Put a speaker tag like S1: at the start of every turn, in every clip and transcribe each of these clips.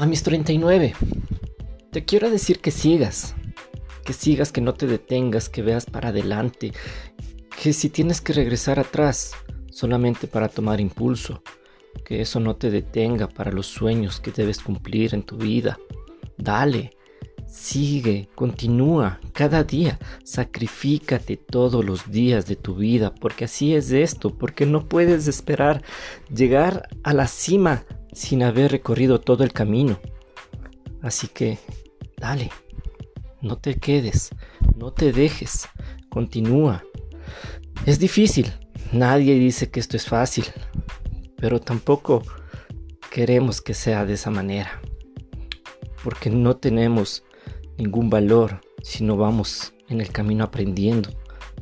S1: A mis 39, te quiero decir que sigas, que sigas, que no te detengas, que veas para adelante, que si tienes que regresar atrás solamente para tomar impulso, que eso no te detenga para los sueños que debes cumplir en tu vida. Dale, sigue, continúa cada día, sacrifícate todos los días de tu vida, porque así es esto, porque no puedes esperar llegar a la cima sin haber recorrido todo el camino. Así que, dale, no te quedes, no te dejes, continúa. Es difícil, nadie dice que esto es fácil, pero tampoco queremos que sea de esa manera, porque no tenemos ningún valor si no vamos en el camino aprendiendo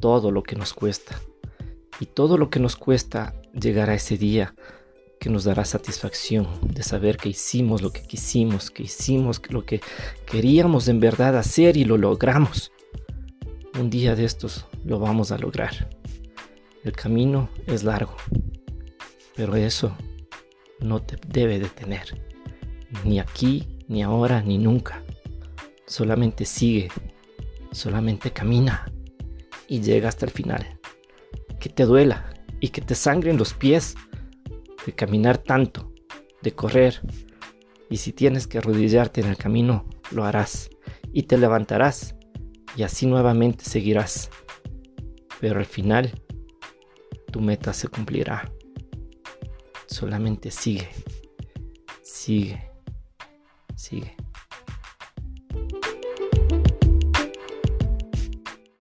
S1: todo lo que nos cuesta. Y todo lo que nos cuesta llegar a ese día que nos dará satisfacción de saber que hicimos lo que quisimos, que hicimos lo que queríamos en verdad hacer y lo logramos. Un día de estos lo vamos a lograr. El camino es largo, pero eso no te debe detener, ni aquí, ni ahora, ni nunca. Solamente sigue, solamente camina y llega hasta el final. Que te duela y que te sangren los pies de caminar tanto, de correr. Y si tienes que arrodillarte en el camino, lo harás y te levantarás y así nuevamente seguirás. Pero al final, tu meta se cumplirá. Solamente sigue, sigue, sigue.